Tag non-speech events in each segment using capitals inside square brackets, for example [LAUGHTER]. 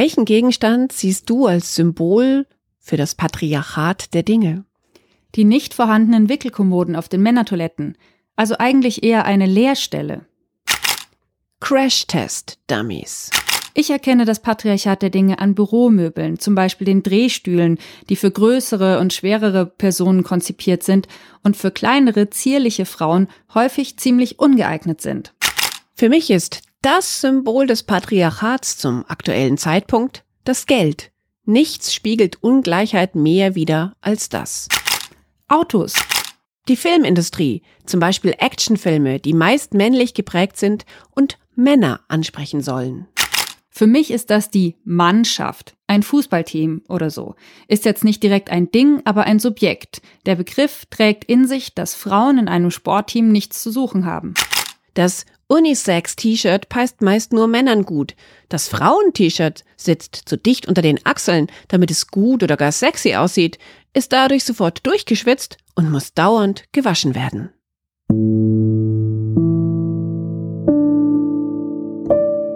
Welchen Gegenstand siehst du als Symbol für das Patriarchat der Dinge? Die nicht vorhandenen Wickelkommoden auf den Männertoiletten, also eigentlich eher eine Leerstelle. Crash-Test-Dummies. Ich erkenne das Patriarchat der Dinge an Büromöbeln, zum Beispiel den Drehstühlen, die für größere und schwerere Personen konzipiert sind und für kleinere, zierliche Frauen häufig ziemlich ungeeignet sind. Für mich ist das Symbol des Patriarchats zum aktuellen Zeitpunkt das Geld. Nichts spiegelt Ungleichheit mehr wider als das. Autos. Die Filmindustrie, zum Beispiel Actionfilme, die meist männlich geprägt sind und Männer ansprechen sollen. Für mich ist das die Mannschaft, ein Fußballteam oder so. Ist jetzt nicht direkt ein Ding, aber ein Subjekt. Der Begriff trägt in sich, dass Frauen in einem Sportteam nichts zu suchen haben. Das Unisex-T-Shirt passt meist nur Männern gut. Das Frauen-T-Shirt sitzt zu dicht unter den Achseln, damit es gut oder gar sexy aussieht, ist dadurch sofort durchgeschwitzt und muss dauernd gewaschen werden.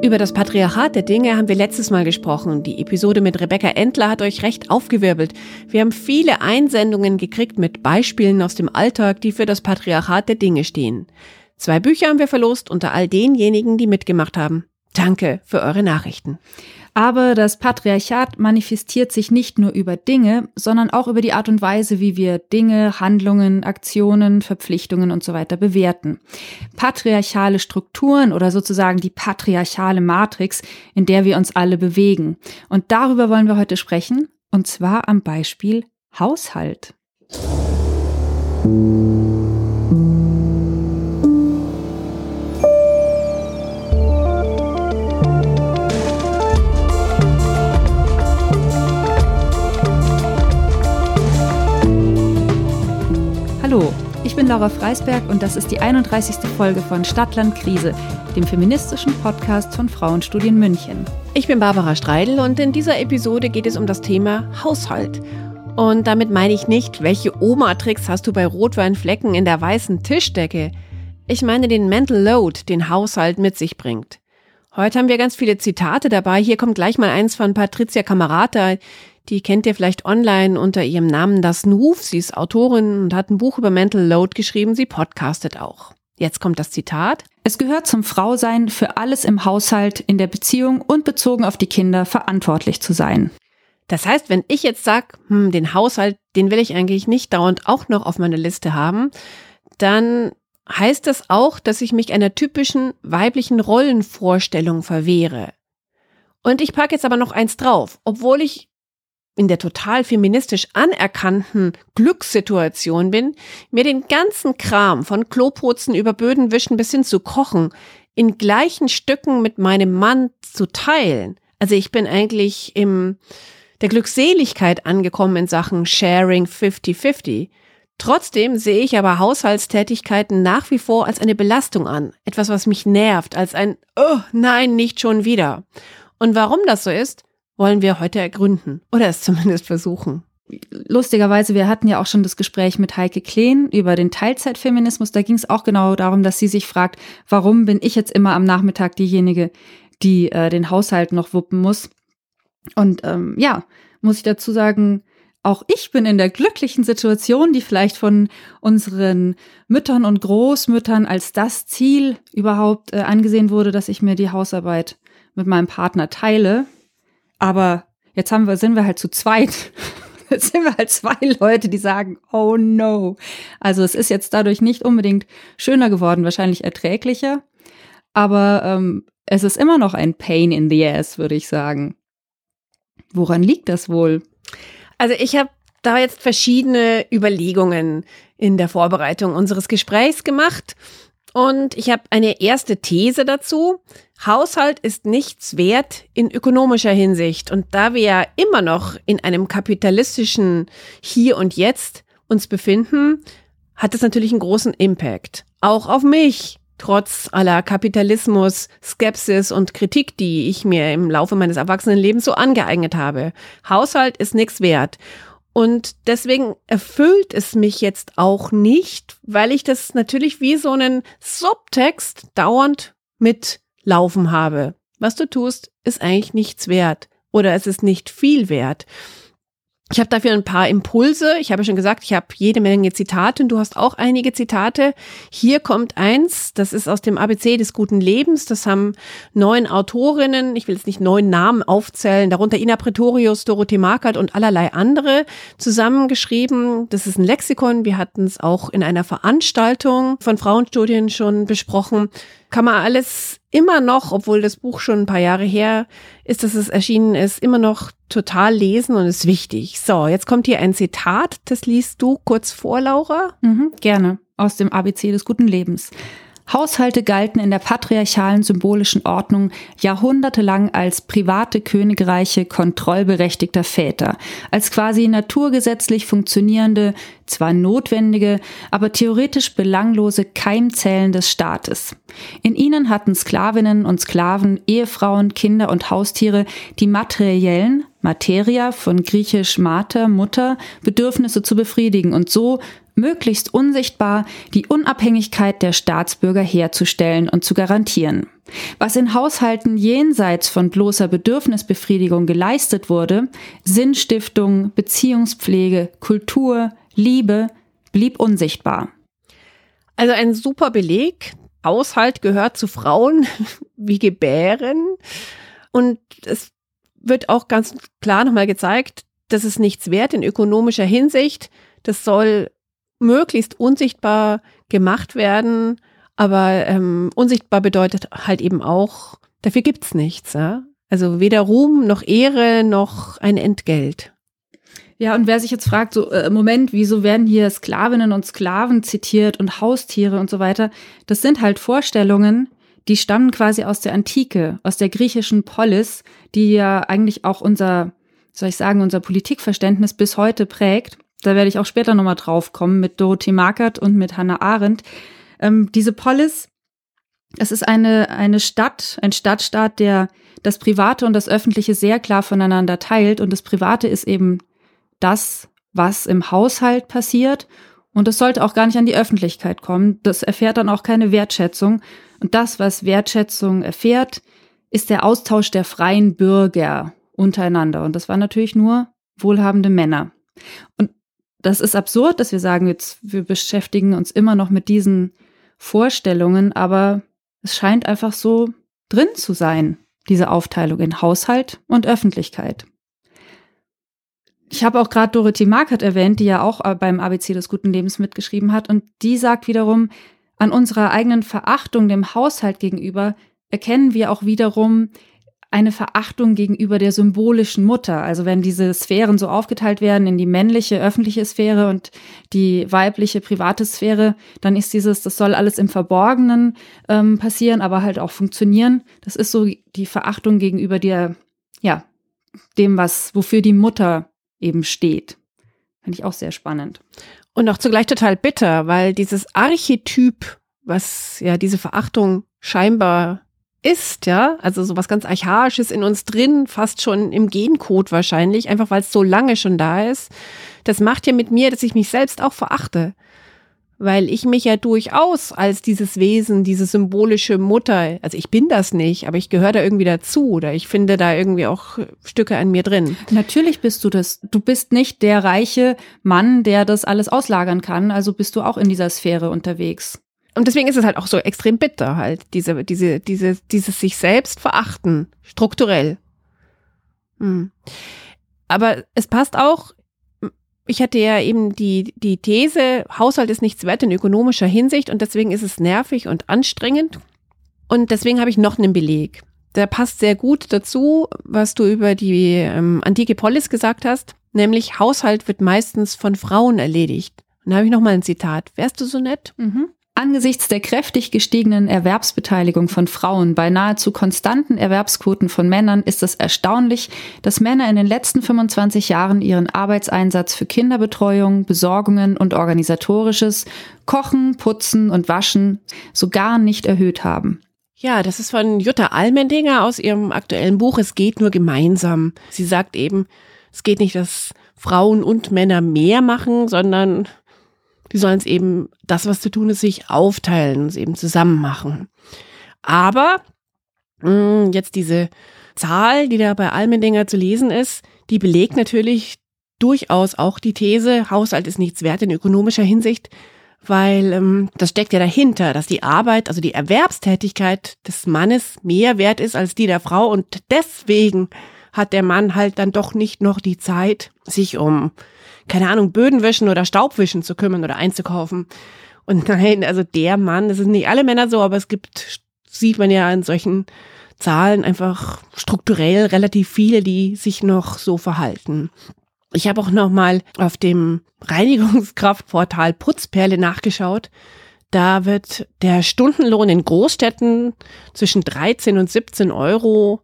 Über das Patriarchat der Dinge haben wir letztes Mal gesprochen. Die Episode mit Rebecca Entler hat euch recht aufgewirbelt. Wir haben viele Einsendungen gekriegt mit Beispielen aus dem Alltag, die für das Patriarchat der Dinge stehen. Zwei Bücher haben wir verlost unter all denjenigen, die mitgemacht haben. Danke für eure Nachrichten. Aber das Patriarchat manifestiert sich nicht nur über Dinge, sondern auch über die Art und Weise, wie wir Dinge, Handlungen, Aktionen, Verpflichtungen und so weiter bewerten. Patriarchale Strukturen oder sozusagen die patriarchale Matrix, in der wir uns alle bewegen. Und darüber wollen wir heute sprechen, und zwar am Beispiel Haushalt. Laura Freisberg und das ist die 31. Folge von Stadtland Krise, dem feministischen Podcast von Frauenstudien München. Ich bin Barbara Streidel und in dieser Episode geht es um das Thema Haushalt. Und damit meine ich nicht, welche Oma-Tricks hast du bei Rotweinflecken in der weißen Tischdecke. Ich meine den Mental Load, den Haushalt mit sich bringt. Heute haben wir ganz viele Zitate dabei. Hier kommt gleich mal eins von Patricia Camerata. Die kennt ihr vielleicht online unter ihrem Namen Das Nuf. Sie ist Autorin und hat ein Buch über Mental Load geschrieben. Sie podcastet auch. Jetzt kommt das Zitat. Es gehört zum Frausein, für alles im Haushalt, in der Beziehung und bezogen auf die Kinder verantwortlich zu sein. Das heißt, wenn ich jetzt sag, hm, den Haushalt, den will ich eigentlich nicht dauernd auch noch auf meiner Liste haben, dann heißt das auch, dass ich mich einer typischen weiblichen Rollenvorstellung verwehre. Und ich packe jetzt aber noch eins drauf, obwohl ich in der total feministisch anerkannten Glückssituation bin, mir den ganzen Kram von Kloputzen über Böden wischen bis hin zu kochen in gleichen Stücken mit meinem Mann zu teilen. Also ich bin eigentlich im der Glückseligkeit angekommen in Sachen Sharing 50-50. Trotzdem sehe ich aber Haushaltstätigkeiten nach wie vor als eine Belastung an, etwas, was mich nervt, als ein Oh nein, nicht schon wieder. Und warum das so ist, wollen wir heute ergründen oder es zumindest versuchen. Lustigerweise, wir hatten ja auch schon das Gespräch mit Heike Kleen über den Teilzeitfeminismus. Da ging es auch genau darum, dass sie sich fragt, warum bin ich jetzt immer am Nachmittag diejenige, die äh, den Haushalt noch wuppen muss. Und ähm, ja, muss ich dazu sagen, auch ich bin in der glücklichen Situation, die vielleicht von unseren Müttern und Großmüttern als das Ziel überhaupt äh, angesehen wurde, dass ich mir die Hausarbeit mit meinem Partner teile. Aber jetzt haben wir, sind wir halt zu zweit. [LAUGHS] Jetzt sind wir halt zwei Leute, die sagen, oh no. Also es ist jetzt dadurch nicht unbedingt schöner geworden, wahrscheinlich erträglicher. Aber ähm, es ist immer noch ein Pain in the ass, würde ich sagen. Woran liegt das wohl? Also ich habe da jetzt verschiedene Überlegungen in der Vorbereitung unseres Gesprächs gemacht. Und ich habe eine erste These dazu. Haushalt ist nichts wert in ökonomischer Hinsicht. Und da wir ja immer noch in einem kapitalistischen Hier und Jetzt uns befinden, hat es natürlich einen großen Impact. Auch auf mich. Trotz aller Kapitalismus, Skepsis und Kritik, die ich mir im Laufe meines Erwachsenenlebens so angeeignet habe. Haushalt ist nichts wert. Und deswegen erfüllt es mich jetzt auch nicht, weil ich das natürlich wie so einen Subtext dauernd mitlaufen habe. Was du tust, ist eigentlich nichts wert. oder es ist nicht viel wert. Ich habe dafür ein paar Impulse. Ich habe schon gesagt, ich habe jede Menge Zitate und du hast auch einige Zitate. Hier kommt eins, das ist aus dem ABC des guten Lebens. Das haben neun Autorinnen, ich will jetzt nicht neun Namen aufzählen, darunter Ina Pretorius, Dorothee Markert und allerlei andere zusammengeschrieben. Das ist ein Lexikon. Wir hatten es auch in einer Veranstaltung von Frauenstudien schon besprochen kann man alles immer noch, obwohl das Buch schon ein paar Jahre her ist, dass es erschienen ist, immer noch total lesen und ist wichtig. So, jetzt kommt hier ein Zitat, das liest du kurz vor, Laura. Mhm, gerne, aus dem ABC des guten Lebens. Haushalte galten in der patriarchalen symbolischen Ordnung jahrhundertelang als private Königreiche kontrollberechtigter Väter, als quasi naturgesetzlich funktionierende, zwar notwendige, aber theoretisch belanglose Keimzellen des Staates. In ihnen hatten Sklavinnen und Sklaven, Ehefrauen, Kinder und Haustiere die materiellen, Materia von griechisch Mater, Mutter, Bedürfnisse zu befriedigen und so möglichst unsichtbar die Unabhängigkeit der Staatsbürger herzustellen und zu garantieren. Was in Haushalten jenseits von bloßer Bedürfnisbefriedigung geleistet wurde, Sinnstiftung, Beziehungspflege, Kultur, Liebe, blieb unsichtbar. Also ein super Beleg. Haushalt gehört zu Frauen [LAUGHS] wie Gebären. Und es wird auch ganz klar nochmal gezeigt, dass es nichts wert in ökonomischer Hinsicht. Das soll möglichst unsichtbar gemacht werden. Aber ähm, unsichtbar bedeutet halt eben auch, dafür gibt's nichts. Ja? Also weder Ruhm noch Ehre noch ein Entgelt. Ja, und wer sich jetzt fragt, so, äh, Moment, wieso werden hier Sklavinnen und Sklaven zitiert und Haustiere und so weiter? Das sind halt Vorstellungen, die stammen quasi aus der Antike, aus der griechischen Polis, die ja eigentlich auch unser, soll ich sagen, unser Politikverständnis bis heute prägt da werde ich auch später nochmal drauf kommen, mit Dorothee Markert und mit Hannah Arendt. Ähm, diese Polis, es ist eine, eine Stadt, ein Stadtstaat, der das Private und das Öffentliche sehr klar voneinander teilt. Und das Private ist eben das, was im Haushalt passiert. Und das sollte auch gar nicht an die Öffentlichkeit kommen. Das erfährt dann auch keine Wertschätzung. Und das, was Wertschätzung erfährt, ist der Austausch der freien Bürger untereinander. Und das waren natürlich nur wohlhabende Männer. Und das ist absurd, dass wir sagen, jetzt, wir beschäftigen uns immer noch mit diesen Vorstellungen, aber es scheint einfach so drin zu sein, diese Aufteilung in Haushalt und Öffentlichkeit. Ich habe auch gerade Dorothy Markert erwähnt, die ja auch beim ABC des guten Lebens mitgeschrieben hat, und die sagt wiederum, an unserer eigenen Verachtung dem Haushalt gegenüber erkennen wir auch wiederum eine Verachtung gegenüber der symbolischen Mutter. Also wenn diese Sphären so aufgeteilt werden in die männliche öffentliche Sphäre und die weibliche private Sphäre, dann ist dieses, das soll alles im Verborgenen ähm, passieren, aber halt auch funktionieren. Das ist so die Verachtung gegenüber der, ja, dem, was, wofür die Mutter eben steht. Finde ich auch sehr spannend. Und auch zugleich total bitter, weil dieses Archetyp, was ja diese Verachtung scheinbar ist, ja, also sowas ganz Archaisches in uns drin, fast schon im Gencode wahrscheinlich, einfach weil es so lange schon da ist. Das macht ja mit mir, dass ich mich selbst auch verachte. Weil ich mich ja durchaus als dieses Wesen, diese symbolische Mutter, also ich bin das nicht, aber ich gehöre da irgendwie dazu oder ich finde da irgendwie auch Stücke an mir drin. Natürlich bist du das. Du bist nicht der reiche Mann, der das alles auslagern kann, also bist du auch in dieser Sphäre unterwegs und deswegen ist es halt auch so extrem bitter halt, diese, diese, diese, dieses sich selbst verachten, strukturell. Hm. Aber es passt auch, ich hatte ja eben die, die These, Haushalt ist nichts wert in ökonomischer Hinsicht und deswegen ist es nervig und anstrengend. Und deswegen habe ich noch einen Beleg. Der passt sehr gut dazu, was du über die ähm, antike Polis gesagt hast, nämlich Haushalt wird meistens von Frauen erledigt. Und da habe ich noch mal ein Zitat. Wärst du so nett? Mhm. Angesichts der kräftig gestiegenen Erwerbsbeteiligung von Frauen bei nahezu konstanten Erwerbsquoten von Männern ist es erstaunlich, dass Männer in den letzten 25 Jahren ihren Arbeitseinsatz für Kinderbetreuung, Besorgungen und organisatorisches Kochen, Putzen und Waschen sogar nicht erhöht haben. Ja, das ist von Jutta Almendinger aus ihrem aktuellen Buch Es geht nur gemeinsam. Sie sagt eben, es geht nicht, dass Frauen und Männer mehr machen, sondern die sollen es eben, das, was zu tun ist, sich aufteilen, es eben zusammen machen. Aber mh, hm, jetzt diese Zahl, die da bei Almendinger zu lesen ist, die belegt natürlich durchaus auch die These, Haushalt ist nichts wert in ökonomischer Hinsicht, weil ähm, das steckt ja dahinter, dass die Arbeit, also die Erwerbstätigkeit des Mannes mehr wert ist als die der Frau und deswegen hat der Mann halt dann doch nicht noch die Zeit, sich um, keine Ahnung, Bödenwischen oder Staubwischen zu kümmern oder einzukaufen. Und [LAUGHS] nein, also der Mann, das sind nicht alle Männer so, aber es gibt, sieht man ja in solchen Zahlen einfach strukturell relativ viele, die sich noch so verhalten. Ich habe auch noch mal auf dem [LAUGHS] Reinigungskraftportal Putzperle nachgeschaut. Da wird der Stundenlohn in Großstädten zwischen 13 und 17 Euro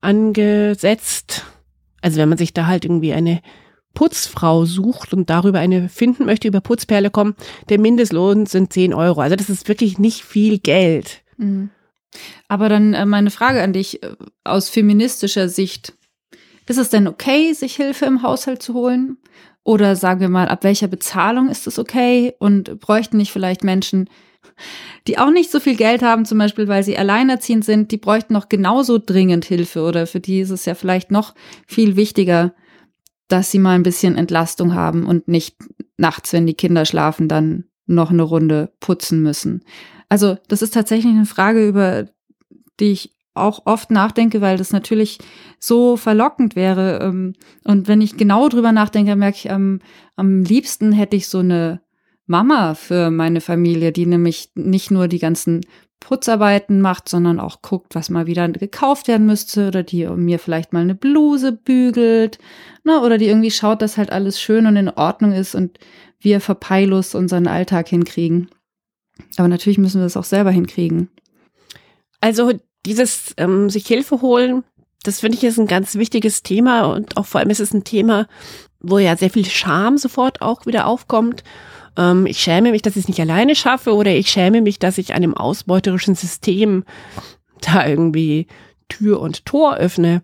angesetzt. Also wenn man sich da halt irgendwie eine Putzfrau sucht und darüber eine finden möchte, über Putzperle kommen, der Mindestlohn sind 10 Euro. Also das ist wirklich nicht viel Geld. Mhm. Aber dann äh, meine Frage an dich äh, aus feministischer Sicht. Ist es denn okay, sich Hilfe im Haushalt zu holen? Oder sagen wir mal, ab welcher Bezahlung ist es okay? Und bräuchten nicht vielleicht Menschen, die auch nicht so viel Geld haben, zum Beispiel, weil sie alleinerziehend sind, die bräuchten noch genauso dringend Hilfe oder für die ist es ja vielleicht noch viel wichtiger, dass sie mal ein bisschen Entlastung haben und nicht nachts, wenn die Kinder schlafen, dann noch eine Runde putzen müssen. Also das ist tatsächlich eine Frage, über die ich auch oft nachdenke, weil das natürlich so verlockend wäre. Ähm, und wenn ich genau drüber nachdenke, merke ich, am, am liebsten hätte ich so eine Mama für meine Familie, die nämlich nicht nur die ganzen Putzarbeiten macht, sondern auch guckt, was mal wieder gekauft werden müsste oder die mir vielleicht mal eine Bluse bügelt, ne, oder die irgendwie schaut, dass halt alles schön und in Ordnung ist und wir verpeillos unseren Alltag hinkriegen. Aber natürlich müssen wir es auch selber hinkriegen. Also dieses ähm, sich Hilfe holen, das finde ich ist ein ganz wichtiges Thema und auch vor allem ist es ein Thema, wo ja sehr viel Scham sofort auch wieder aufkommt. Ähm, ich schäme mich, dass ich es nicht alleine schaffe oder ich schäme mich, dass ich einem ausbeuterischen System da irgendwie Tür und Tor öffne.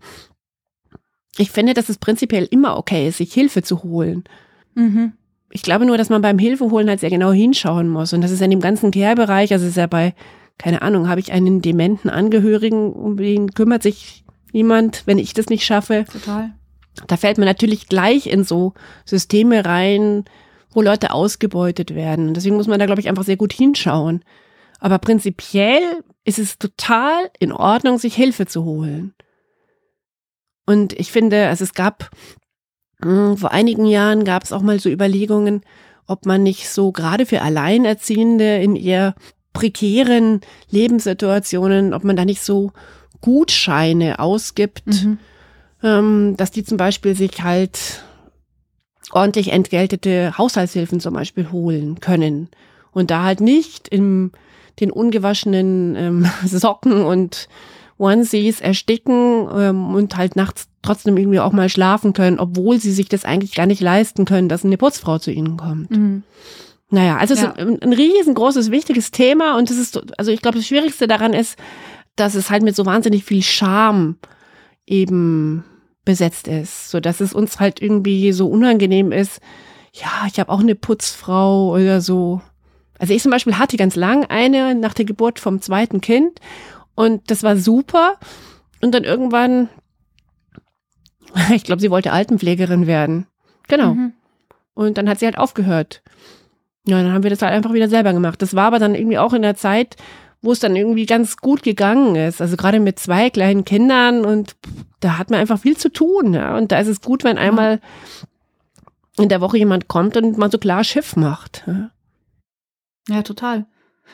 Ich finde, dass es prinzipiell immer okay ist, sich Hilfe zu holen. Mhm. Ich glaube nur, dass man beim Hilfeholen halt sehr genau hinschauen muss. Und das ist in dem ganzen Care-Bereich, also es ist ja bei keine Ahnung, habe ich einen dementen Angehörigen, um den kümmert sich jemand, wenn ich das nicht schaffe. Total. Da fällt man natürlich gleich in so Systeme rein, wo Leute ausgebeutet werden. Und deswegen muss man da, glaube ich, einfach sehr gut hinschauen. Aber prinzipiell ist es total in Ordnung, sich Hilfe zu holen. Und ich finde, also es gab hm, vor einigen Jahren gab es auch mal so Überlegungen, ob man nicht so gerade für Alleinerziehende in ihr prekären Lebenssituationen, ob man da nicht so Gutscheine ausgibt, mhm. ähm, dass die zum Beispiel sich halt ordentlich entgeltete Haushaltshilfen zum Beispiel holen können und da halt nicht in den ungewaschenen ähm, [LAUGHS] Socken und Onesies ersticken ähm, und halt nachts trotzdem irgendwie auch mal schlafen können, obwohl sie sich das eigentlich gar nicht leisten können, dass eine Putzfrau zu ihnen kommt. Mhm. Naja, also ja. es ist ein, ein riesengroßes, wichtiges Thema und es ist, also ich glaube, das Schwierigste daran ist, dass es halt mit so wahnsinnig viel Scham eben besetzt ist, so dass es uns halt irgendwie so unangenehm ist. Ja, ich habe auch eine Putzfrau oder so. Also ich zum Beispiel hatte ganz lang eine nach der Geburt vom zweiten Kind und das war super. Und dann irgendwann, [LAUGHS] ich glaube, sie wollte Altenpflegerin werden. Genau. Mhm. Und dann hat sie halt aufgehört. Ja, dann haben wir das halt einfach wieder selber gemacht. Das war aber dann irgendwie auch in der Zeit, wo es dann irgendwie ganz gut gegangen ist. Also gerade mit zwei kleinen Kindern und da hat man einfach viel zu tun. Ja? Und da ist es gut, wenn einmal in der Woche jemand kommt und mal so klar Schiff macht. Ja, ja total.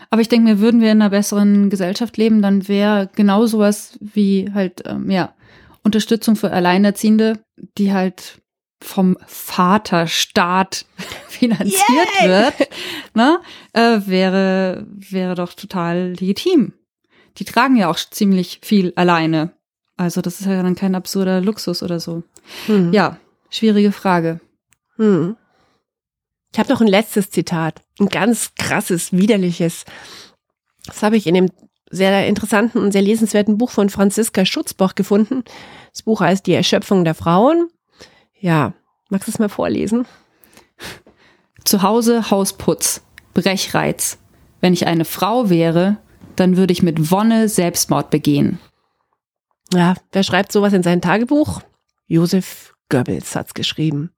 Aber ich denke mir, würden wir in einer besseren Gesellschaft leben, dann wäre genau sowas wie halt, ähm, ja, Unterstützung für Alleinerziehende, die halt vom Vaterstaat [LAUGHS] finanziert Yay! wird, ne, äh, wäre, wäre doch total legitim. Die tragen ja auch ziemlich viel alleine. Also das ist ja dann kein absurder Luxus oder so. Hm. Ja, schwierige Frage. Hm. Ich habe noch ein letztes Zitat, ein ganz krasses, widerliches. Das habe ich in dem sehr interessanten und sehr lesenswerten Buch von Franziska Schutzbach gefunden. Das Buch heißt Die Erschöpfung der Frauen ja, magst du es mal vorlesen? Zu Hause Hausputz, Brechreiz. Wenn ich eine Frau wäre, dann würde ich mit Wonne Selbstmord begehen. Ja, wer schreibt sowas in sein Tagebuch? Josef Goebbels hat's geschrieben.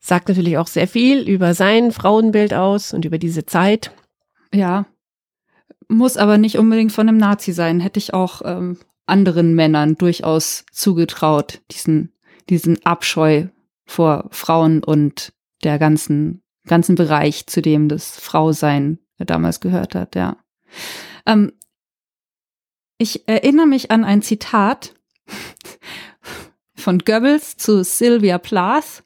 Sagt natürlich auch sehr viel über sein Frauenbild aus und über diese Zeit. Ja. Muss aber nicht unbedingt von einem Nazi sein. Hätte ich auch ähm, anderen Männern durchaus zugetraut, diesen, diesen Abscheu vor Frauen und der ganzen, ganzen Bereich, zu dem das Frausein damals gehört hat, ja. Ähm, ich erinnere mich an ein Zitat von Goebbels zu Sylvia Plath,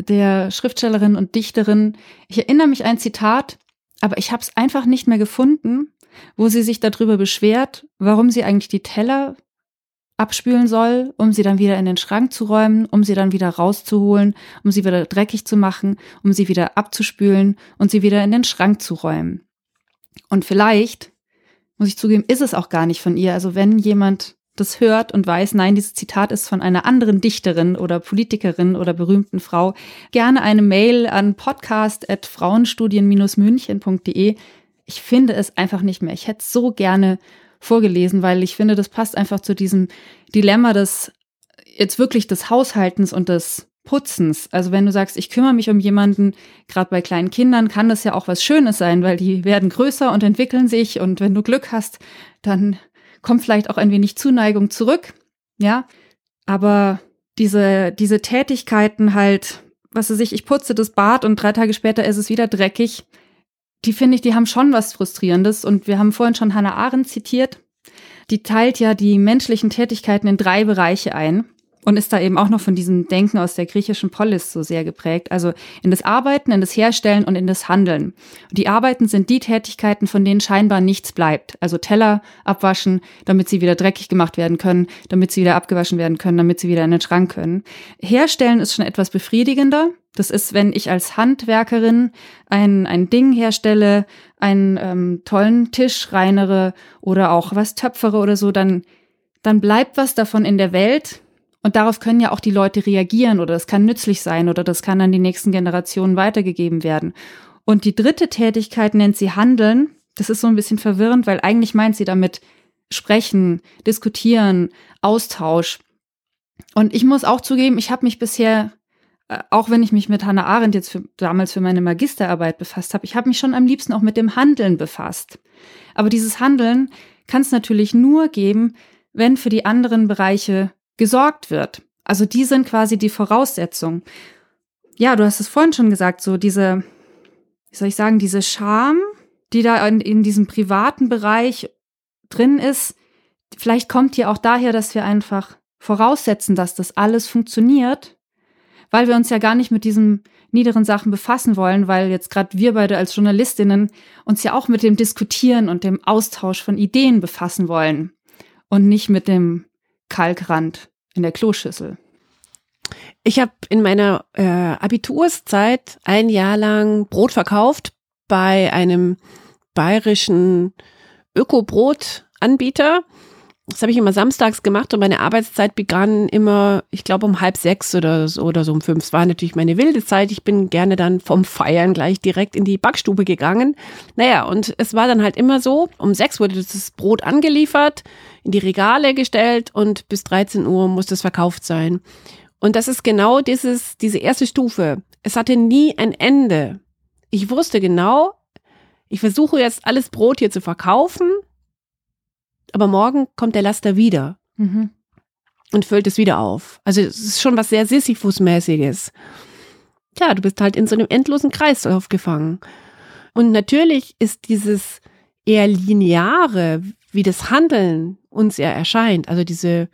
der Schriftstellerin und Dichterin. Ich erinnere mich an ein Zitat, aber ich habe es einfach nicht mehr gefunden, wo sie sich darüber beschwert, warum sie eigentlich die Teller abspülen soll, um sie dann wieder in den Schrank zu räumen, um sie dann wieder rauszuholen, um sie wieder dreckig zu machen, um sie wieder abzuspülen und sie wieder in den Schrank zu räumen. Und vielleicht, muss ich zugeben, ist es auch gar nicht von ihr. Also wenn jemand das hört und weiß, nein, dieses Zitat ist von einer anderen Dichterin oder Politikerin oder berühmten Frau, gerne eine Mail an podcast.frauenstudien-münchen.de. Ich finde es einfach nicht mehr. Ich hätte so gerne vorgelesen, weil ich finde, das passt einfach zu diesem Dilemma des jetzt wirklich des Haushaltens und des Putzens. Also wenn du sagst, ich kümmere mich um jemanden, gerade bei kleinen Kindern kann das ja auch was Schönes sein, weil die werden größer und entwickeln sich und wenn du Glück hast, dann kommt vielleicht auch ein wenig Zuneigung zurück, ja. Aber diese, diese Tätigkeiten halt, was weiß ich, ich putze das Bad und drei Tage später ist es wieder dreckig, die finde ich, die haben schon was Frustrierendes. Und wir haben vorhin schon Hannah Arendt zitiert. Die teilt ja die menschlichen Tätigkeiten in drei Bereiche ein und ist da eben auch noch von diesem Denken aus der griechischen Polis so sehr geprägt. Also in das Arbeiten, in das Herstellen und in das Handeln. Die Arbeiten sind die Tätigkeiten, von denen scheinbar nichts bleibt. Also Teller abwaschen, damit sie wieder dreckig gemacht werden können, damit sie wieder abgewaschen werden können, damit sie wieder in den Schrank können. Herstellen ist schon etwas befriedigender. Das ist, wenn ich als Handwerkerin ein, ein Ding herstelle, einen ähm, tollen Tisch reinere oder auch was töpfere oder so, dann, dann bleibt was davon in der Welt und darauf können ja auch die Leute reagieren oder das kann nützlich sein oder das kann an die nächsten Generationen weitergegeben werden. Und die dritte Tätigkeit nennt sie Handeln. Das ist so ein bisschen verwirrend, weil eigentlich meint sie damit sprechen, diskutieren, Austausch. Und ich muss auch zugeben, ich habe mich bisher, auch wenn ich mich mit Hannah Arendt jetzt für, damals für meine Magisterarbeit befasst habe, ich habe mich schon am liebsten auch mit dem Handeln befasst. Aber dieses Handeln kann es natürlich nur geben, wenn für die anderen Bereiche gesorgt wird. Also die sind quasi die Voraussetzung. Ja, du hast es vorhin schon gesagt, so diese, wie soll ich sagen, diese Scham, die da in, in diesem privaten Bereich drin ist, vielleicht kommt die auch daher, dass wir einfach voraussetzen, dass das alles funktioniert, weil wir uns ja gar nicht mit diesen niederen Sachen befassen wollen, weil jetzt gerade wir beide als Journalistinnen uns ja auch mit dem Diskutieren und dem Austausch von Ideen befassen wollen und nicht mit dem Kalkrand in der Kloschüssel. Ich habe in meiner äh, Abiturszeit ein Jahr lang Brot verkauft bei einem bayerischen Ökobrotanbieter. Das habe ich immer samstags gemacht und meine Arbeitszeit begann immer, ich glaube, um halb sechs oder so, oder so um fünf. Es war natürlich meine wilde Zeit. Ich bin gerne dann vom Feiern gleich direkt in die Backstube gegangen. Naja, und es war dann halt immer so, um sechs wurde das Brot angeliefert, in die Regale gestellt und bis 13 Uhr muss es verkauft sein. Und das ist genau dieses, diese erste Stufe. Es hatte nie ein Ende. Ich wusste genau, ich versuche jetzt alles Brot hier zu verkaufen aber morgen kommt der Laster wieder mhm. und füllt es wieder auf. Also es ist schon was sehr Sisyphus-mäßiges. Tja, du bist halt in so einem endlosen Kreis aufgefangen. Und natürlich ist dieses eher lineare, wie das Handeln uns ja erscheint, also diese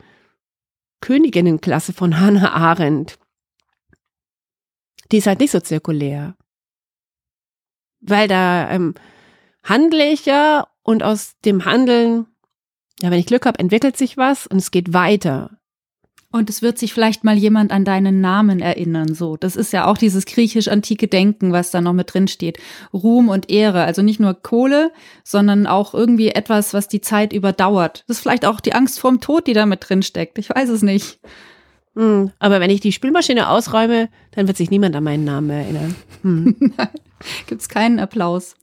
Königinnenklasse von Hannah Arendt, die ist halt nicht so zirkulär. Weil da ähm, handle ich ja und aus dem Handeln ja, wenn ich Glück habe, entwickelt sich was und es geht weiter. Und es wird sich vielleicht mal jemand an deinen Namen erinnern, so. Das ist ja auch dieses griechisch-antike Denken, was da noch mit drin steht. Ruhm und Ehre. Also nicht nur Kohle, sondern auch irgendwie etwas, was die Zeit überdauert. Das ist vielleicht auch die Angst vorm Tod, die da mit drin steckt. Ich weiß es nicht. Hm, aber wenn ich die Spülmaschine ausräume, dann wird sich niemand an meinen Namen erinnern. Hm. [LAUGHS] Gibt's keinen Applaus.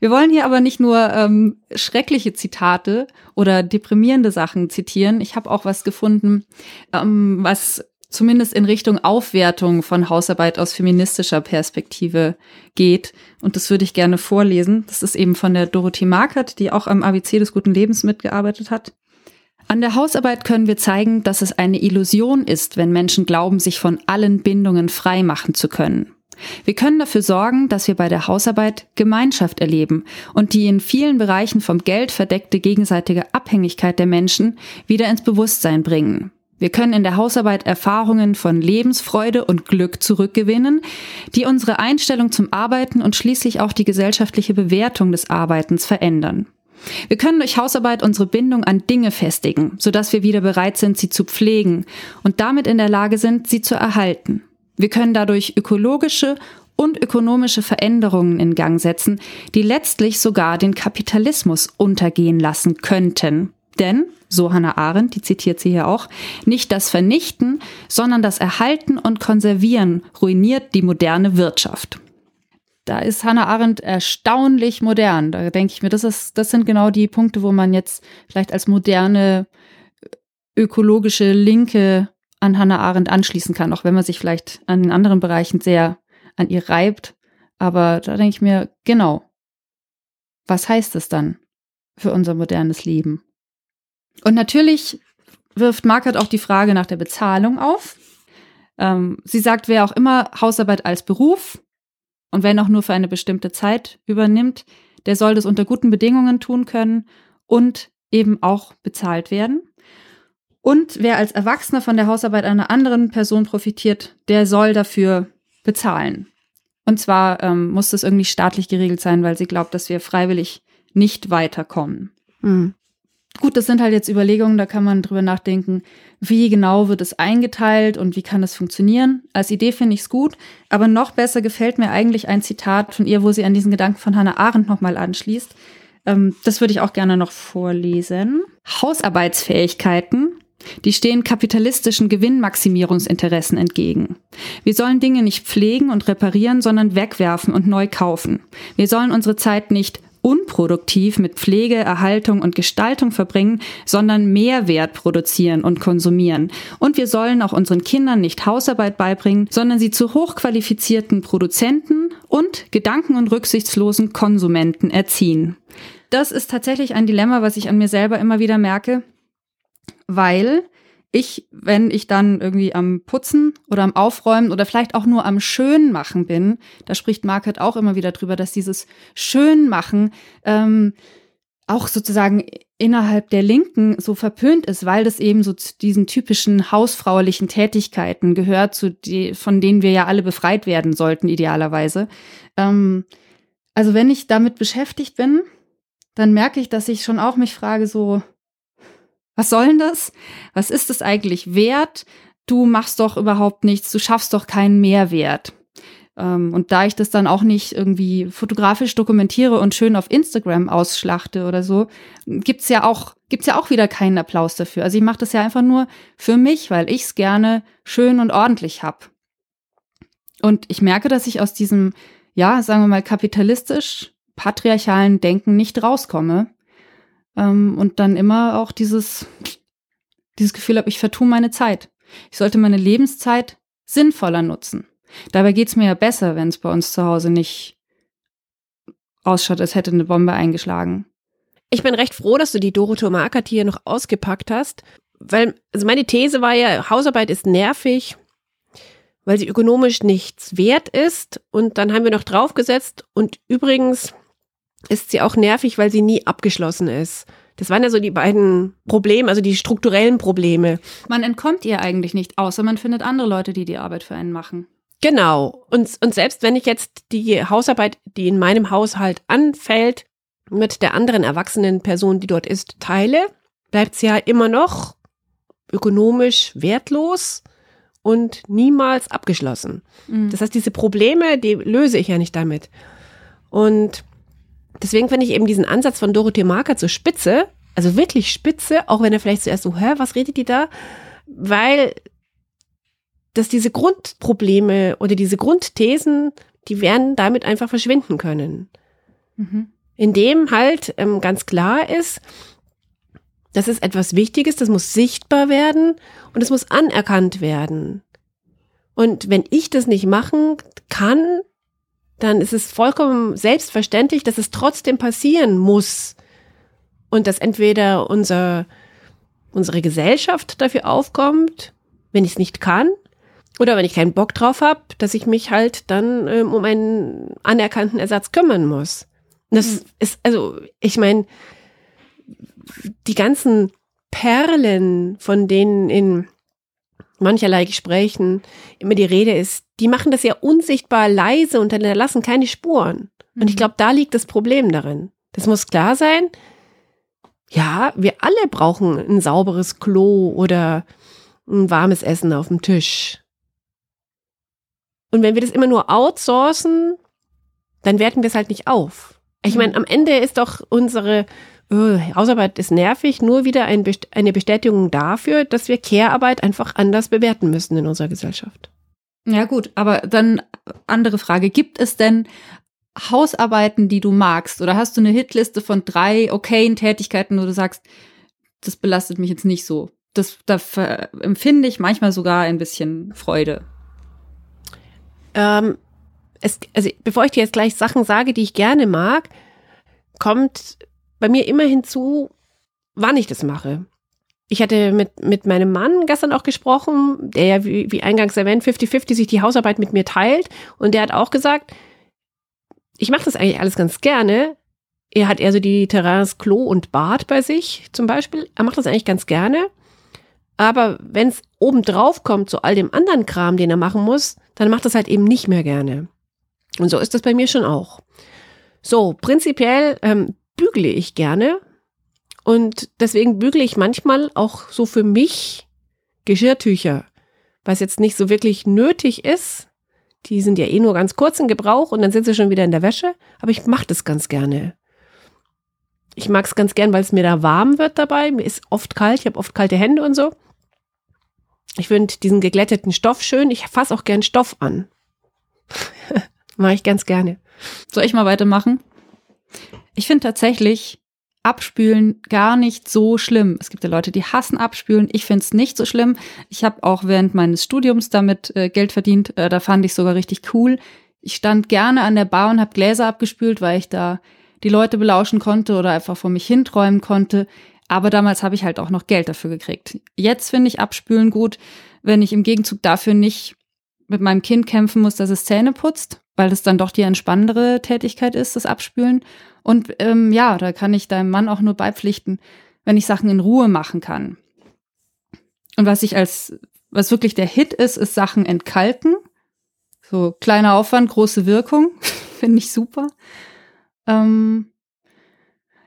Wir wollen hier aber nicht nur ähm, schreckliche Zitate oder deprimierende Sachen zitieren. Ich habe auch was gefunden, ähm, was zumindest in Richtung Aufwertung von Hausarbeit aus feministischer Perspektive geht. Und das würde ich gerne vorlesen. Das ist eben von der Dorothee Markert, die auch am ABC des guten Lebens mitgearbeitet hat. An der Hausarbeit können wir zeigen, dass es eine Illusion ist, wenn Menschen glauben, sich von allen Bindungen frei machen zu können. Wir können dafür sorgen, dass wir bei der Hausarbeit Gemeinschaft erleben und die in vielen Bereichen vom Geld verdeckte gegenseitige Abhängigkeit der Menschen wieder ins Bewusstsein bringen. Wir können in der Hausarbeit Erfahrungen von Lebensfreude und Glück zurückgewinnen, die unsere Einstellung zum Arbeiten und schließlich auch die gesellschaftliche Bewertung des Arbeitens verändern. Wir können durch Hausarbeit unsere Bindung an Dinge festigen, sodass wir wieder bereit sind, sie zu pflegen und damit in der Lage sind, sie zu erhalten. Wir können dadurch ökologische und ökonomische Veränderungen in Gang setzen, die letztlich sogar den Kapitalismus untergehen lassen könnten. Denn, so Hannah Arendt, die zitiert sie hier auch, nicht das Vernichten, sondern das Erhalten und Konservieren ruiniert die moderne Wirtschaft. Da ist Hannah Arendt erstaunlich modern. Da denke ich mir, das, ist, das sind genau die Punkte, wo man jetzt vielleicht als moderne ökologische Linke an Hannah Arendt anschließen kann, auch wenn man sich vielleicht an den anderen Bereichen sehr an ihr reibt. Aber da denke ich mir, genau, was heißt es dann für unser modernes Leben? Und natürlich wirft Markert auch die Frage nach der Bezahlung auf. Ähm, sie sagt, wer auch immer Hausarbeit als Beruf und wenn auch nur für eine bestimmte Zeit übernimmt, der soll das unter guten Bedingungen tun können und eben auch bezahlt werden. Und wer als Erwachsener von der Hausarbeit einer anderen Person profitiert, der soll dafür bezahlen. Und zwar ähm, muss das irgendwie staatlich geregelt sein, weil sie glaubt, dass wir freiwillig nicht weiterkommen. Mhm. Gut, das sind halt jetzt Überlegungen, da kann man drüber nachdenken, wie genau wird es eingeteilt und wie kann das funktionieren. Als Idee finde ich es gut, aber noch besser gefällt mir eigentlich ein Zitat von ihr, wo sie an diesen Gedanken von Hannah Arendt nochmal anschließt. Ähm, das würde ich auch gerne noch vorlesen. Hausarbeitsfähigkeiten die stehen kapitalistischen Gewinnmaximierungsinteressen entgegen. Wir sollen Dinge nicht pflegen und reparieren, sondern wegwerfen und neu kaufen. Wir sollen unsere Zeit nicht unproduktiv mit Pflege, Erhaltung und Gestaltung verbringen, sondern Mehrwert produzieren und konsumieren. Und wir sollen auch unseren Kindern nicht Hausarbeit beibringen, sondern sie zu hochqualifizierten Produzenten und gedanken- und rücksichtslosen Konsumenten erziehen. Das ist tatsächlich ein Dilemma, was ich an mir selber immer wieder merke weil ich, wenn ich dann irgendwie am Putzen oder am Aufräumen oder vielleicht auch nur am Schönmachen bin, da spricht Market auch immer wieder drüber, dass dieses Schönmachen ähm, auch sozusagen innerhalb der Linken so verpönt ist, weil das eben so zu diesen typischen hausfraulichen Tätigkeiten gehört, zu die, von denen wir ja alle befreit werden sollten, idealerweise. Ähm, also wenn ich damit beschäftigt bin, dann merke ich, dass ich schon auch mich frage, so, was soll denn das? Was ist es eigentlich wert? Du machst doch überhaupt nichts, du schaffst doch keinen Mehrwert. Ähm, und da ich das dann auch nicht irgendwie fotografisch dokumentiere und schön auf Instagram ausschlachte oder so, gibt's ja auch gibt's ja auch wieder keinen Applaus dafür. Also ich mache das ja einfach nur für mich, weil ich's gerne schön und ordentlich hab. Und ich merke, dass ich aus diesem, ja, sagen wir mal kapitalistisch patriarchalen Denken nicht rauskomme ähm, und dann immer auch dieses, dieses Gefühl habe, ich vertue meine Zeit. Ich sollte meine Lebenszeit sinnvoller nutzen. Dabei geht's mir ja besser, wenn es bei uns zu Hause nicht ausschaut, als hätte eine Bombe eingeschlagen. Ich bin recht froh, dass du die Dorothea Markert hier noch ausgepackt hast, weil also meine These war ja, Hausarbeit ist nervig, weil sie ökonomisch nichts wert ist. Und dann haben wir noch draufgesetzt und übrigens ist sie auch nervig, weil sie nie abgeschlossen ist. Das waren ja so die beiden Probleme, also die strukturellen Probleme. Man entkommt ihr eigentlich nicht, außer man findet andere Leute, die die Arbeit für einen machen. Genau. Und, und selbst wenn ich jetzt die Hausarbeit, die in meinem Haushalt anfällt, mit der anderen erwachsenen Person, die dort ist, teile, bleibt sie ja immer noch ökonomisch wertlos und niemals abgeschlossen. Mhm. Das heißt, diese Probleme, die löse ich ja nicht damit. Und Deswegen finde ich eben diesen Ansatz von Dorothee Marker zu spitze, also wirklich spitze, auch wenn er vielleicht zuerst so, hä, was redet die da? Weil dass diese Grundprobleme oder diese Grundthesen, die werden damit einfach verschwinden können. Mhm. In dem halt ähm, ganz klar ist, das ist etwas Wichtiges, das muss sichtbar werden und es muss anerkannt werden. Und wenn ich das nicht machen kann, dann ist es vollkommen selbstverständlich, dass es trotzdem passieren muss. Und dass entweder unser, unsere Gesellschaft dafür aufkommt, wenn ich es nicht kann, oder wenn ich keinen Bock drauf habe, dass ich mich halt dann ähm, um einen anerkannten Ersatz kümmern muss. das mhm. ist, also, ich meine, die ganzen Perlen, von denen in mancherlei Gesprächen immer die Rede ist, die machen das ja unsichtbar leise und hinterlassen keine Spuren. Und ich mhm. glaube, da liegt das Problem darin. Das muss klar sein. Ja, wir alle brauchen ein sauberes Klo oder ein warmes Essen auf dem Tisch. Und wenn wir das immer nur outsourcen, dann werten wir es halt nicht auf. Ich meine, mhm. am Ende ist doch unsere oh, Hausarbeit ist nervig, nur wieder ein Best eine Bestätigung dafür, dass wir Care-Arbeit einfach anders bewerten müssen in unserer Gesellschaft. Ja gut, aber dann andere Frage. Gibt es denn Hausarbeiten, die du magst? Oder hast du eine Hitliste von drei okayen Tätigkeiten, wo du sagst, das belastet mich jetzt nicht so? Das, da empfinde ich manchmal sogar ein bisschen Freude. Ähm, es, also bevor ich dir jetzt gleich Sachen sage, die ich gerne mag, kommt bei mir immer hinzu, wann ich das mache. Ich hatte mit, mit meinem Mann gestern auch gesprochen, der ja, wie, wie eingangs erwähnt, 50-50 sich die Hausarbeit mit mir teilt. Und der hat auch gesagt, ich mache das eigentlich alles ganz gerne. Er hat eher so die Terrains Klo und Bad bei sich zum Beispiel. Er macht das eigentlich ganz gerne. Aber wenn es obendrauf kommt zu all dem anderen Kram, den er machen muss, dann macht das halt eben nicht mehr gerne. Und so ist das bei mir schon auch. So, prinzipiell ähm, bügle ich gerne. Und deswegen bügle ich manchmal auch so für mich Geschirrtücher, was jetzt nicht so wirklich nötig ist. Die sind ja eh nur ganz kurz in Gebrauch und dann sind sie schon wieder in der Wäsche. Aber ich mache das ganz gerne. Ich mag es ganz gern, weil es mir da warm wird dabei. Mir ist oft kalt, ich habe oft kalte Hände und so. Ich finde diesen geglätteten Stoff schön. Ich fasse auch gern Stoff an. [LAUGHS] Mache ich ganz gerne. Soll ich mal weitermachen? Ich finde tatsächlich Abspülen gar nicht so schlimm. Es gibt ja Leute, die hassen Abspülen. Ich finde es nicht so schlimm. Ich habe auch während meines Studiums damit äh, Geld verdient. Äh, da fand ich sogar richtig cool. Ich stand gerne an der Bar und habe Gläser abgespült, weil ich da die Leute belauschen konnte oder einfach vor mich hinträumen konnte. Aber damals habe ich halt auch noch Geld dafür gekriegt. Jetzt finde ich Abspülen gut, wenn ich im Gegenzug dafür nicht mit meinem Kind kämpfen muss, dass es Zähne putzt, weil das dann doch die entspannendere Tätigkeit ist, das Abspülen. Und ähm, ja, da kann ich deinem Mann auch nur beipflichten, wenn ich Sachen in Ruhe machen kann. Und was ich als, was wirklich der Hit ist, ist Sachen entkalken. So kleiner Aufwand, große Wirkung. [LAUGHS] Finde ich super. Ähm,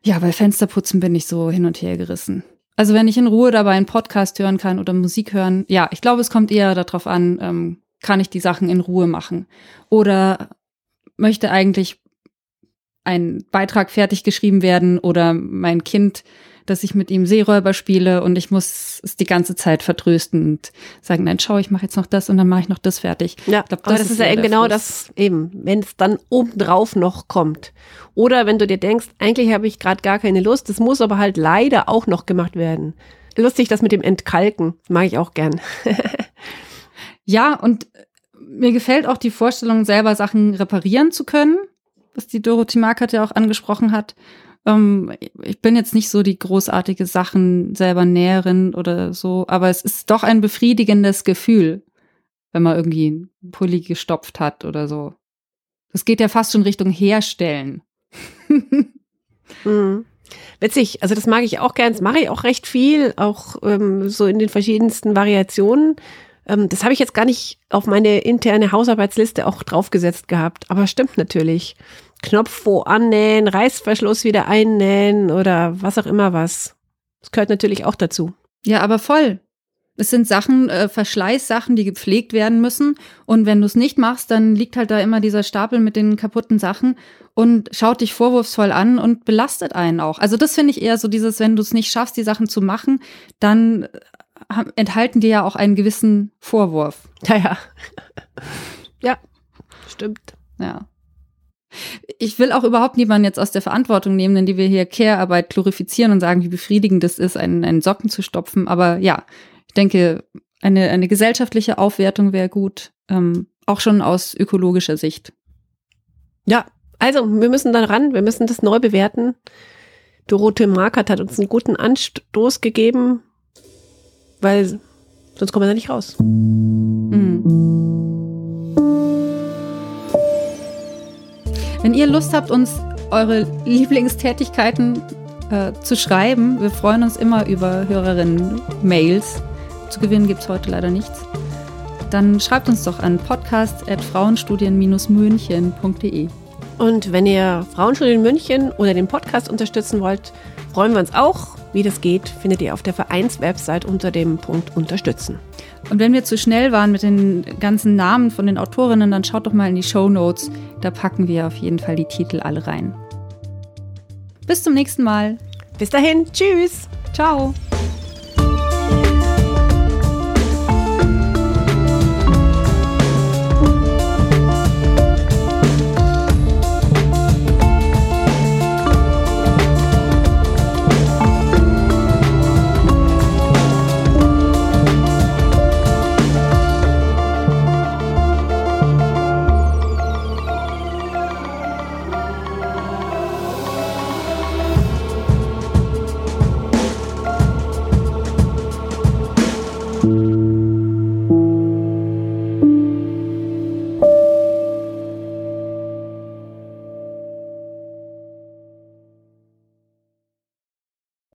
ja, bei Fensterputzen bin ich so hin und her gerissen. Also wenn ich in Ruhe dabei einen Podcast hören kann oder Musik hören, ja, ich glaube, es kommt eher darauf an, ähm, kann ich die Sachen in Ruhe machen? Oder möchte eigentlich ein Beitrag fertig geschrieben werden oder mein Kind, dass ich mit ihm Seeräuber spiele und ich muss es die ganze Zeit vertrösten und sagen, nein, schau, ich mache jetzt noch das und dann mache ich noch das fertig. Ja, glaub, das aber das ist, ist ja genau das eben, wenn es dann obendrauf noch kommt. Oder wenn du dir denkst, eigentlich habe ich gerade gar keine Lust, das muss aber halt leider auch noch gemacht werden. Lustig, das mit dem Entkalken, mag ich auch gern. [LAUGHS] ja, und mir gefällt auch die Vorstellung, selber Sachen reparieren zu können was die Dorothy Markert ja auch angesprochen hat. Ähm, ich bin jetzt nicht so die großartige Sachen selber Näherin oder so, aber es ist doch ein befriedigendes Gefühl, wenn man irgendwie einen Pulli gestopft hat oder so. Das geht ja fast schon Richtung Herstellen. [LAUGHS] mhm. Witzig, also das mag ich auch gern, das mache ich auch recht viel, auch ähm, so in den verschiedensten Variationen. Ähm, das habe ich jetzt gar nicht auf meine interne Hausarbeitsliste auch draufgesetzt gehabt, aber stimmt natürlich. Knopf wo annähen, Reißverschluss wieder einnähen oder was auch immer was. Das gehört natürlich auch dazu. Ja, aber voll. Es sind Sachen, äh, Verschleißsachen, die gepflegt werden müssen. Und wenn du es nicht machst, dann liegt halt da immer dieser Stapel mit den kaputten Sachen und schaut dich vorwurfsvoll an und belastet einen auch. Also das finde ich eher so dieses, wenn du es nicht schaffst, die Sachen zu machen, dann enthalten die ja auch einen gewissen Vorwurf. Ja, ja. [LAUGHS] ja, stimmt. Ja. Ich will auch überhaupt niemanden jetzt aus der Verantwortung nehmen, in die wir hier Care-Arbeit glorifizieren und sagen, wie befriedigend es ist, einen, einen Socken zu stopfen. Aber ja, ich denke, eine, eine gesellschaftliche Aufwertung wäre gut, ähm, auch schon aus ökologischer Sicht. Ja, also wir müssen da ran, wir müssen das neu bewerten. Dorothee Markert hat uns einen guten Anstoß gegeben, weil sonst kommen wir da nicht raus. Mhm. Wenn ihr Lust habt, uns eure Lieblingstätigkeiten äh, zu schreiben, wir freuen uns immer über Hörerinnen-Mails. Zu gewinnen gibt es heute leider nichts. Dann schreibt uns doch an podcast.frauenstudien-münchen.de. Und wenn ihr Frauenstudien München oder den Podcast unterstützen wollt, freuen wir uns auch. Wie das geht, findet ihr auf der Vereinswebsite unter dem Punkt Unterstützen. Und wenn wir zu schnell waren mit den ganzen Namen von den Autorinnen, dann schaut doch mal in die Show Notes. Da packen wir auf jeden Fall die Titel alle rein. Bis zum nächsten Mal. Bis dahin. Tschüss. Ciao.